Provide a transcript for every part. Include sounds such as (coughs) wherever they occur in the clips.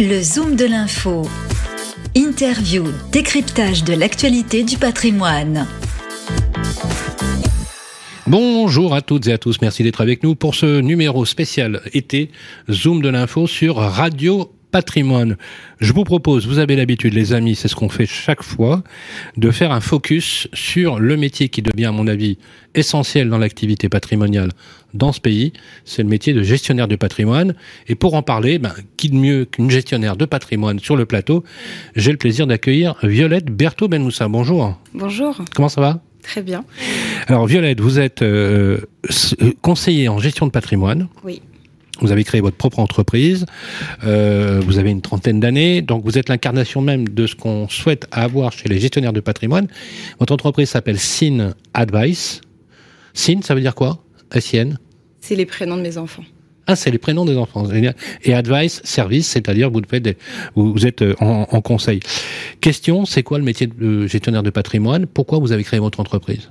Le Zoom de l'info. Interview, décryptage de l'actualité du patrimoine. Bonjour à toutes et à tous, merci d'être avec nous pour ce numéro spécial été Zoom de l'info sur Radio patrimoine. Je vous propose, vous avez l'habitude les amis, c'est ce qu'on fait chaque fois, de faire un focus sur le métier qui devient à mon avis essentiel dans l'activité patrimoniale dans ce pays, c'est le métier de gestionnaire de patrimoine. Et pour en parler, ben, qui de mieux qu'une gestionnaire de patrimoine sur le plateau? J'ai le plaisir d'accueillir Violette Berthaud-Benmoussa. Bonjour. Bonjour. Comment ça va? Très bien. Alors Violette, vous êtes euh, conseiller en gestion de patrimoine. Oui. Vous avez créé votre propre entreprise, euh, vous avez une trentaine d'années, donc vous êtes l'incarnation même de ce qu'on souhaite avoir chez les gestionnaires de patrimoine. Votre entreprise s'appelle SIN Advice. SIN, ça veut dire quoi? SIN C'est les prénoms de mes enfants. Ah, c'est les prénoms des enfants. Et advice, service, c'est-à-dire vous faites vous êtes euh, en, en conseil. Question, c'est quoi le métier de gestionnaire de patrimoine? Pourquoi vous avez créé votre entreprise?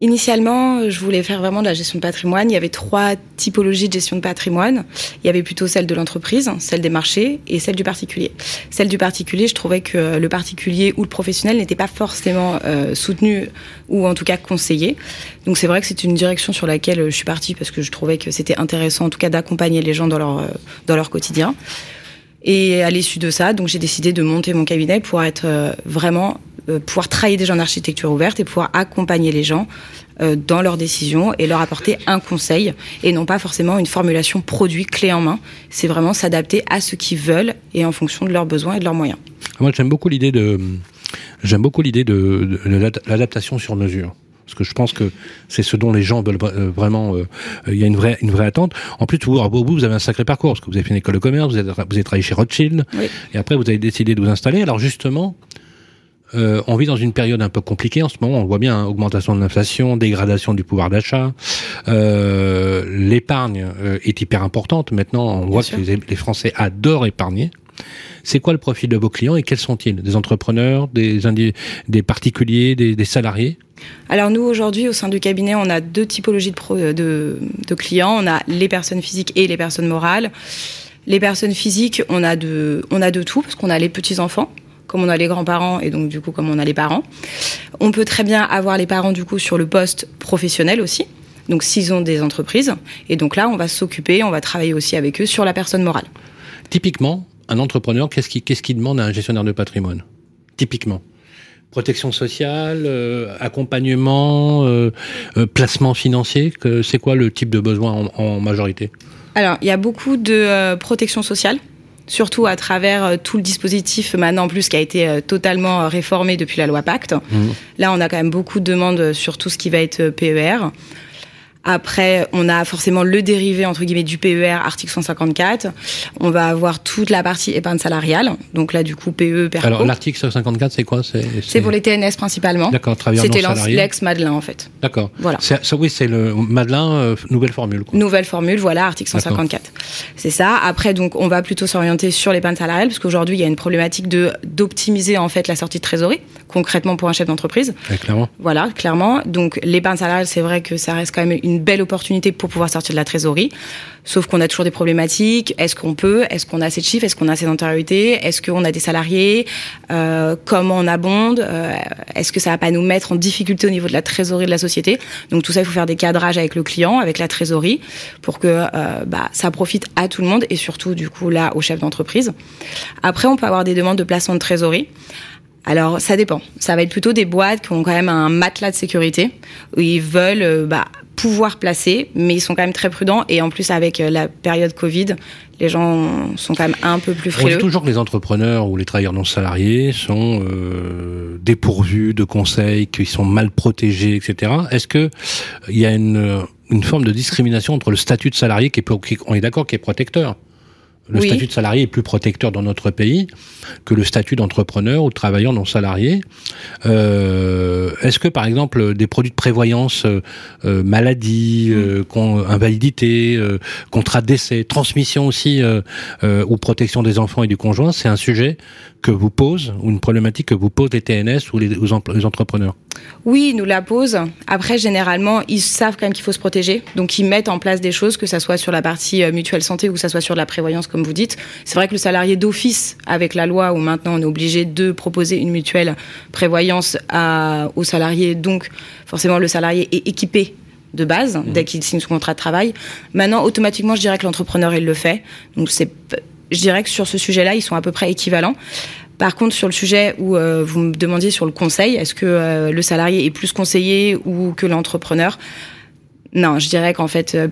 Initialement, je voulais faire vraiment de la gestion de patrimoine. Il y avait trois typologies de gestion de patrimoine. Il y avait plutôt celle de l'entreprise, celle des marchés et celle du particulier. Celle du particulier, je trouvais que le particulier ou le professionnel n'était pas forcément euh, soutenu ou en tout cas conseillé. Donc c'est vrai que c'est une direction sur laquelle je suis partie parce que je trouvais que c'était intéressant en tout cas d'accompagner les gens dans leur, euh, dans leur quotidien. Et à l'issue de ça, donc j'ai décidé de monter mon cabinet pour être euh, vraiment euh, pouvoir travailler gens en architecture ouverte et pouvoir accompagner les gens euh, dans leurs décisions et leur apporter un conseil et non pas forcément une formulation produit clé en main. C'est vraiment s'adapter à ce qu'ils veulent et en fonction de leurs besoins et de leurs moyens. Moi, j'aime beaucoup l'idée de j'aime beaucoup l'idée de, l'adaptation sur mesure parce que je pense que c'est ce dont les gens veulent euh, vraiment. il y a une vraie, une vraie attente. En plus, vous, vous, vous avez un sacré parcours parce que vous avez fait une école de commerce, vous, êtes, vous avez travaillé chez Rothschild, et après vous avez décidé de vous installer. Alors justement, euh, on vit dans une période un peu compliquée en ce moment. On voit bien hein, augmentation de l'inflation, dégradation du pouvoir d'achat. Euh, l'épargne euh, est hyper importante. Maintenant, on voit que les, Français adorent épargner. C'est quoi le profil de vos clients et quels sont-ils? Des entrepreneurs, des, des particuliers, des, salariés? Alors nous aujourd'hui au sein du cabinet on a deux typologies de, de, de, clients. On a les personnes physiques et les personnes morales. Les personnes physiques on a de, on a de tout parce qu'on a les petits enfants comme on a les grands-parents et donc du coup comme on a les parents. On peut très bien avoir les parents du coup sur le poste professionnel aussi. Donc s'ils ont des entreprises et donc là on va s'occuper, on va travailler aussi avec eux sur la personne morale. Typiquement, un entrepreneur, qu'est-ce qu'il demande à un gestionnaire de patrimoine Typiquement? Protection sociale, euh, accompagnement, euh, euh, placement financier. C'est quoi le type de besoin en, en majorité? Alors, il y a beaucoup de protection sociale surtout à travers tout le dispositif maintenant en plus qui a été totalement réformé depuis la loi Pacte. Mmh. Là, on a quand même beaucoup de demandes sur tout ce qui va être PER. Après, on a forcément le dérivé entre guillemets du PER, article 154. On va avoir toute la partie épargne salariale. Donc là, du coup, PE, PERCO. Alors l'article 154, c'est quoi? C'est pour les TNS principalement. D'accord, travailleurs C'était l'ex Madelin en fait. D'accord. Voilà. Ça, oui, c'est le Madelin euh, nouvelle formule. Quoi. Nouvelle formule, voilà, article 154. C'est ça. Après, donc, on va plutôt s'orienter sur l'épargne salariale parce qu'aujourd'hui, il y a une problématique de d'optimiser en fait la sortie de trésorerie concrètement pour un chef d'entreprise. clairement. Voilà, clairement. Donc l'épargne salariale, c'est vrai que ça reste quand même une belle opportunité pour pouvoir sortir de la trésorerie. Sauf qu'on a toujours des problématiques. Est-ce qu'on peut? Est-ce qu'on a assez de chiffres? Est-ce qu'on a assez d'antériorité Est-ce qu'on a des salariés? Euh, Comment on abonde? Euh, Est-ce que ça va pas nous mettre en difficulté au niveau de la trésorerie de la société? Donc tout ça, il faut faire des cadrages avec le client, avec la trésorerie, pour que euh, bah, ça profite à tout le monde et surtout du coup là au chef d'entreprise. Après, on peut avoir des demandes de placement de trésorerie. Alors, ça dépend. Ça va être plutôt des boîtes qui ont quand même un matelas de sécurité, où ils veulent bah, pouvoir placer, mais ils sont quand même très prudents. Et en plus, avec euh, la période Covid, les gens sont quand même un peu plus frileux. On dit toujours que les entrepreneurs ou les travailleurs non salariés sont euh, dépourvus de conseils, qu'ils sont mal protégés, etc. Est-ce que il y a une, une forme de discrimination entre le statut de salarié qui est, qui, on est d'accord, qui est protecteur? Le statut de salarié est plus protecteur dans notre pays que le statut d'entrepreneur ou de travailleur non salarié. Euh, Est-ce que, par exemple, des produits de prévoyance, euh, euh maladie, euh, invalidité, euh, contrat de décès, transmission aussi, ou protection des enfants et du conjoint, c'est un sujet que vous pose ou une problématique que vous posent les TNS ou les, les entrepreneurs? Oui, ils nous la posent. Après, généralement, ils savent quand même qu'il faut se protéger, donc ils mettent en place des choses, que ça soit sur la partie mutuelle santé ou que ça soit sur la prévoyance, comme vous dites. C'est vrai que le salarié d'office, avec la loi où maintenant on est obligé de proposer une mutuelle prévoyance à, aux salariés, donc forcément le salarié est équipé de base mmh. dès qu'il signe son contrat de travail. Maintenant, automatiquement, je dirais que l'entrepreneur il le fait. Donc c'est, je dirais que sur ce sujet-là, ils sont à peu près équivalents. Par contre, sur le sujet où euh, vous me demandiez sur le conseil, est-ce que euh, le salarié est plus conseillé ou que l'entrepreneur? Non, je dirais qu'en fait, euh,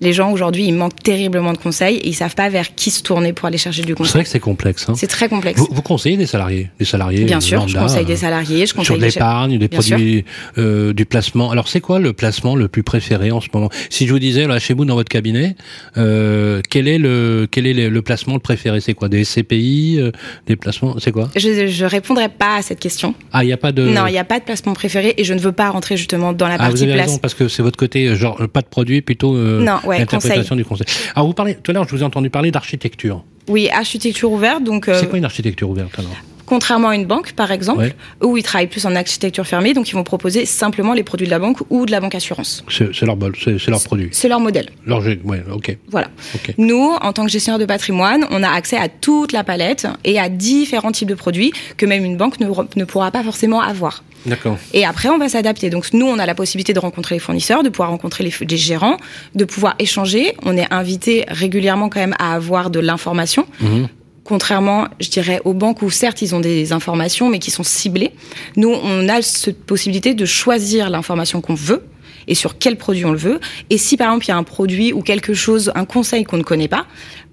les gens aujourd'hui, ils manquent terriblement de conseils et ils savent pas vers qui se tourner pour aller chercher du conseil. C'est vrai que c'est complexe. Hein. C'est très complexe. Vous, vous, conseillez des salariés, des salariés. Bien sûr, je conseille des salariés, je conseille sur l'épargne, des produits, euh, du placement. Alors c'est quoi le placement le plus préféré en ce moment? Si je vous disais là chez vous dans votre cabinet, euh, quel est le quel est le, placement le préféré? C'est quoi? Des SCPI, euh, des placements? C'est quoi? Je je répondrai pas à cette question. Ah, il y a pas de. Non, il y a pas de placement préféré et je ne veux pas rentrer justement dans la ah, partie vous avez raison parce que c'est votre côté genre pas de produit plutôt. Euh, non, ouais, l'interprétation du conseil. Alors vous parlez tout à l'heure, je vous ai entendu parler d'architecture. Oui, architecture ouverte. Donc. C'est quoi une architecture ouverte alors? Contrairement à une banque, par exemple, ouais. où ils travaillent plus en architecture fermée, donc ils vont proposer simplement les produits de la banque ou de la banque assurance. C'est leur, c'est leur produit. C'est leur modèle. Leur, ouais, ok. Voilà. Okay. Nous, en tant que gestionnaire de patrimoine, on a accès à toute la palette et à différents types de produits que même une banque ne, ne pourra pas forcément avoir. D'accord. Et après, on va s'adapter. Donc, nous, on a la possibilité de rencontrer les fournisseurs, de pouvoir rencontrer les, les gérants, de pouvoir échanger. On est invité régulièrement quand même à avoir de l'information. Mmh. Contrairement, je dirais, aux banques où certes ils ont des informations, mais qui sont ciblées. Nous, on a cette possibilité de choisir l'information qu'on veut et sur quel produit on le veut. Et si par exemple il y a un produit ou quelque chose, un conseil qu'on ne connaît pas,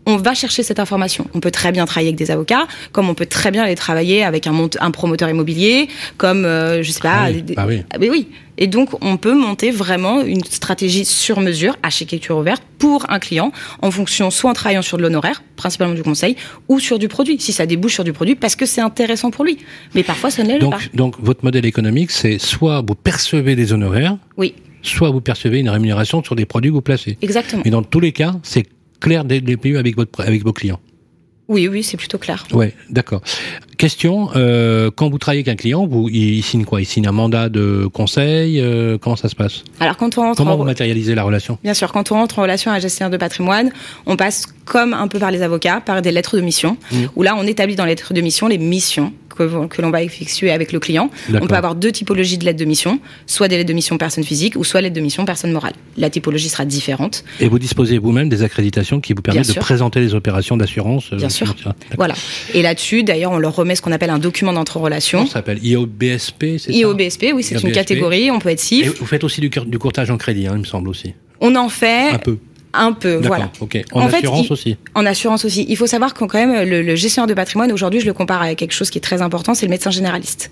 on va chercher cette information. On peut très bien travailler avec des avocats, comme on peut très bien aller travailler avec un, un promoteur immobilier, comme euh, je sais pas. Ah oui. Des... Ah oui. Ah, mais oui. Et donc on peut monter vraiment une stratégie sur mesure, architecture ouverte, pour un client, en fonction soit en travaillant sur de l'honoraire, principalement du conseil, ou sur du produit, si ça débouche sur du produit, parce que c'est intéressant pour lui. Mais parfois ça ne l'est pas. Donc votre modèle économique, c'est soit vous percevez des honoraires. Oui. Soit vous percevez une rémunération sur des produits que vous placez. Exactement. Et dans tous les cas, c'est clair dès le début avec, votre, avec vos clients. Oui, oui, c'est plutôt clair. Ouais, d'accord. Question euh, quand vous travaillez avec un client, vous, il, signe quoi? Il signe un mandat de conseil euh, Comment ça se passe? Alors, quand on rentre comment en... vous matérialisez la relation? Bien sûr, quand on rentre en relation à un gestionnaire de patrimoine, on passe comme un peu par les avocats, par des lettres de mission, mmh. où là, on établit dans les lettres de mission les missions que, que l'on va effectuer avec le client. On peut avoir deux typologies de lettres de mission, soit des lettres de mission personne physique ou soit lettres de mission personne morale. La typologie sera différente. Et vous disposez vous-même des accréditations qui vous permettent Bien de sûr. présenter les opérations d'assurance Bien sûr. Voilà. Et là-dessus, d'ailleurs, on leur remet ce qu'on appelle un document d'entre-relation. Ça s'appelle IOBSP, c'est ça? IOBSP, oui, c'est une catégorie, on peut être. Et vous faites aussi du, du courtage en crédit, hein, il me semble aussi. On en fait. Un peu. Un peu, voilà. En, en, assurance fait, aussi. En assurance aussi. Il faut savoir que quand même le, le gestionnaire de patrimoine aujourd'hui, je le compare à quelque chose qui est très important, c'est le médecin généraliste.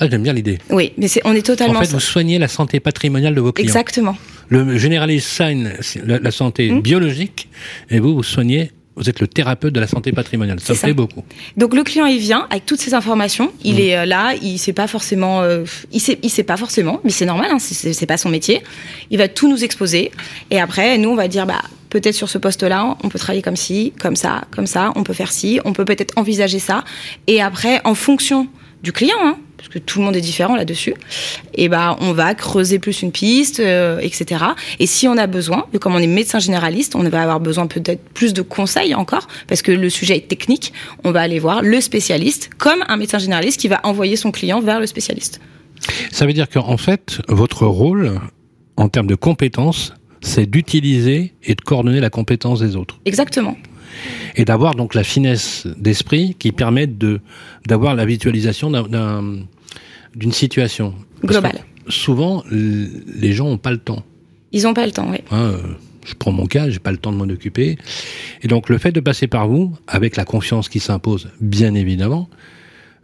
Ah, j'aime bien l'idée. Oui, mais c'est, on est totalement. En fait, vous soignez la santé patrimoniale de vos clients. Exactement. Le généraliste soigne la, la santé mmh. biologique et vous, vous soignez vous êtes le thérapeute de la santé patrimoniale. Ça me plaît beaucoup. Donc le client il vient avec toutes ces informations, il mmh. est là, il sait pas forcément, euh, il sait, il sait pas forcément, mais c'est normal, hein, c'est, c'est pas son métier. Il va tout nous exposer et après nous on va dire bah peut-être sur ce poste-là on peut travailler comme ci, comme ça, comme ça, on peut faire ci, on peut peut-être envisager ça et après en fonction du client, hein, parce que tout le monde est différent là-dessus, et ben on va creuser plus une piste, euh, etc. Et si on a besoin, comme on est médecin généraliste, on va avoir besoin peut-être plus de conseils encore, parce que le sujet est technique. On va aller voir le spécialiste, comme un médecin généraliste qui va envoyer son client vers le spécialiste. Ça veut dire qu'en fait, votre rôle, en termes de compétences, c'est d'utiliser et de coordonner la compétence des autres. Exactement et d'avoir donc la finesse d'esprit qui permet de d'avoir la visualisation d'une un, situation globale. Souvent, les gens n'ont pas le temps. Ils n'ont pas le temps, oui. Hein, je prends mon cas, j'ai pas le temps de m'en occuper. Et donc, le fait de passer par vous, avec la confiance qui s'impose, bien évidemment,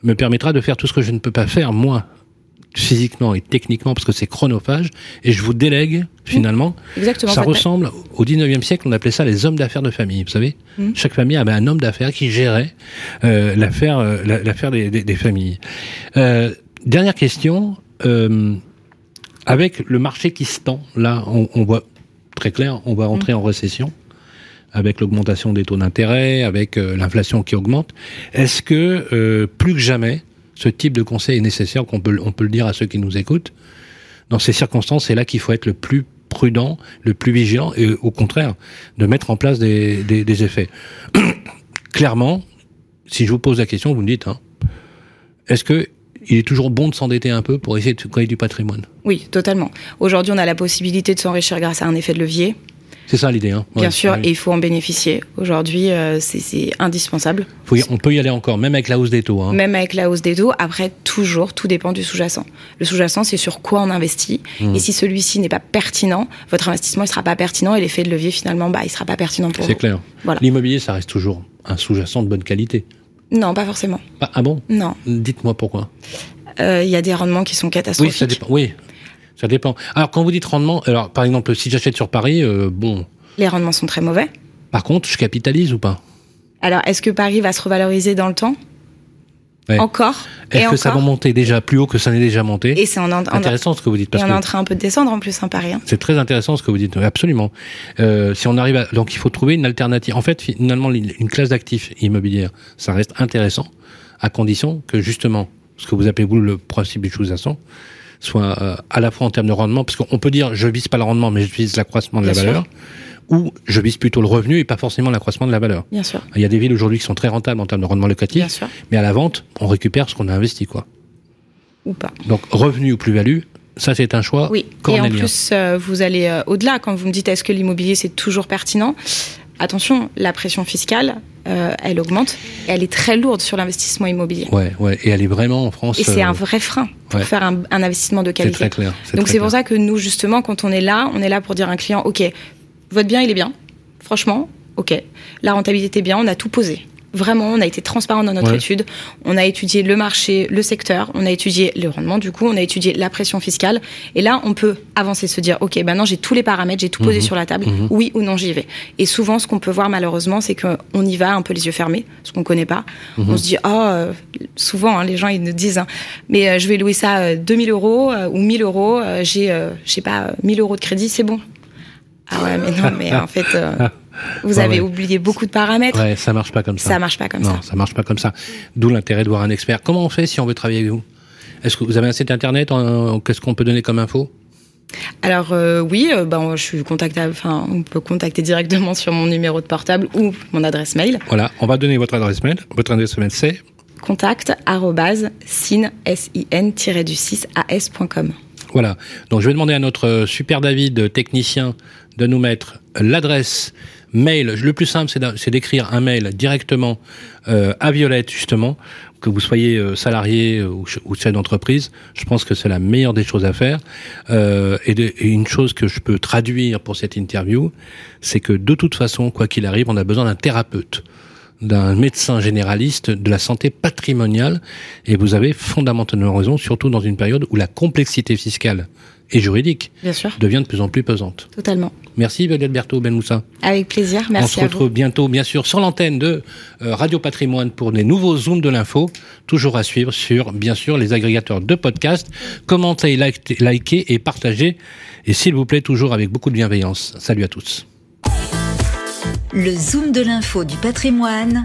me permettra de faire tout ce que je ne peux pas faire, moi, physiquement et techniquement parce que c'est chronophage et je vous délègue finalement. Exactement. Ça ressemble au 19e siècle, on appelait ça les hommes d'affaires de famille, vous savez. Mm. Chaque famille avait un homme d'affaires qui gérait euh, l'affaire euh, l'affaire des, des, des, familles. Euh, dernière question avec le marché qui se tend, là on, on voit très clair, on va rentrer mm. en récession avec l'augmentation des taux d'intérêt, avec l'inflation qui augmente. Est-ce que plus que jamais ce type de conseil est nécessaire, qu'on peut, on peut le dire à ceux qui nous écoutent. Dans ces circonstances, c'est là qu'il faut être le plus prudent, le plus vigilant, et au contraire, de mettre en place des, des, effets. (coughs) Clairement, si je vous pose la question, vous me dites, hein, est-ce que il est toujours bon de s'endetter un peu pour essayer de créer du patrimoine? Oui, totalement. Aujourd'hui, on a la possibilité de s'enrichir grâce à un effet de levier. C'est ça l'idée. Hein Bien sûr, et il faut en bénéficier. Aujourd'hui, euh, c'est indispensable. Faut y, on peut y aller encore, même avec la hausse des taux. Hein. Même avec la hausse des taux. Après, toujours, tout dépend du sous-jacent. Le sous-jacent, c'est sur quoi on investit. Mmh. Et si celui-ci n'est pas pertinent, votre investissement ne sera pas pertinent et l'effet de levier, finalement, bah, il sera pas pertinent pour vous. C'est clair. Voilà. L'immobilier, ça reste toujours un sous-jacent de bonne qualité. Non, pas forcément. Ah, ah bon? Non. Dites-moi pourquoi. Il euh, y a des rendements qui sont catastrophiques. Oui, ça dépend. Oui, ça dépend. Alors, quand vous dites rendement, alors par exemple, si j'achète sur Paris, euh, bon. Les rendements sont très mauvais. Par contre, je capitalise ou pas? Alors, est-ce que Paris va se revaloriser dans le temps? Ouais. Encore? Est-ce que encore? ça va monter déjà plus haut que ça n'est déjà monté? Et c'est en, en, intéressant ce que vous dites. Parce et on est en train un peu de descendre en plus, hein, Paris. Hein. C'est très intéressant ce que vous dites, absolument. Euh, si on arrive à... Donc, il faut trouver une alternative. En fait, finalement, une classe d'actifs immobilières, ça reste intéressant, à condition que, justement, ce que vous appelez vous le principe du sous-jacent, soit euh, à la fois en termes de rendement, parce qu'on peut dire je vise pas le rendement, mais je vise l'accroissement de Bien la sûr. valeur, ou je vise plutôt le revenu et pas forcément l'accroissement de la valeur. Bien sûr. Il y a des villes aujourd'hui qui sont très rentables en termes de rendement locatif, Bien sûr. mais à la vente, on récupère ce qu'on a investi, quoi. Ou pas. Donc revenu ou plus-value, ça c'est un choix Oui. Et en cornélien. plus, euh, vous allez euh, au-delà quand vous me dites est-ce que l'immobilier c'est toujours pertinent. Attention, la pression fiscale, euh, elle augmente et elle est très lourde sur l'investissement immobilier. Ouais, ouais, et elle est vraiment en France. Et c'est euh, un vrai frein pour ouais. faire un, un investissement de C'est qualité. très clair. Donc c'est pour ça que nous, justement, quand on est là, on est là pour dire à un client, OK, votre bien, il est bien. Franchement, OK. La rentabilité est bien, on a tout posé. Vraiment, on a été transparent dans notre Ouais. étude. On a étudié le marché, le secteur, on a étudié le rendement, du coup, on a étudié la pression fiscale. Et là, on peut avancer, se dire, OK, maintenant j'ai tous les paramètres, j'ai tout posé Mhm. sur la table, Mhm. oui ou non j'y vais. Et souvent, ce qu'on peut voir malheureusement, c'est qu'on y va un peu les yeux fermés, ce qu'on connaît pas. Mhm. On se dit, ah, euh, souvent, hein, les gens, ils nous disent, hein, mais euh, je vais louer ça euh, 2000 euros euh, ou 1000 euros, j'ai, je sais pas, euh, 1000 euros de crédit, c'est bon. Ah ouais, mais non, mais en (laughs) fait, vous Ouais, avez ouais. oublié beaucoup de paramètres. Ouais, ça marche pas comme ça. Ça marche pas comme non, ça. ça marche pas comme ça. D'où l'intérêt de voir un expert. Comment on fait si on veut travailler avec vous? Est-ce que vous avez un site internet Qu'est-ce qu'on peut donner comme info? Alors euh, oui, euh, ben, je suis contactable. Enfin, on peut contacter directement sur mon numéro de portable ou mon adresse mail. Voilà, on va donner votre adresse mail. Votre adresse mail c'est Contact sin du 6 as.com. Voilà. Donc je vais demander à notre euh, super David, technicien, de nous mettre l'adresse mail. Le plus simple, c'est d'écrire un mail directement euh, à Violette, justement, que vous soyez euh, salarié euh, ou, ou chef d'entreprise. Je pense que c'est la meilleure des choses à faire. Euh, et, de- et une chose que je peux traduire pour cette interview, c'est que de toute façon, quoi qu'il arrive, on a besoin d'un thérapeute d'un médecin généraliste de la santé patrimoniale et vous avez fondamentalement raison, surtout dans une période où la complexité fiscale et juridique Bien sûr, devient de plus en plus pesante. totalement. Merci Violette Berthaud Ben Moussa. Avec plaisir. On Merci se à retrouve vous. bientôt, bien sûr, sur l'antenne de euh, Radio Patrimoine pour des nouveaux zooms de l'info, toujours à suivre sur, bien sûr, les agrégateurs de podcasts. Commentez, likez et partagez. Et s'il vous plaît, toujours avec beaucoup de bienveillance. Salut à tous. Le Zoom de l'info du patrimoine,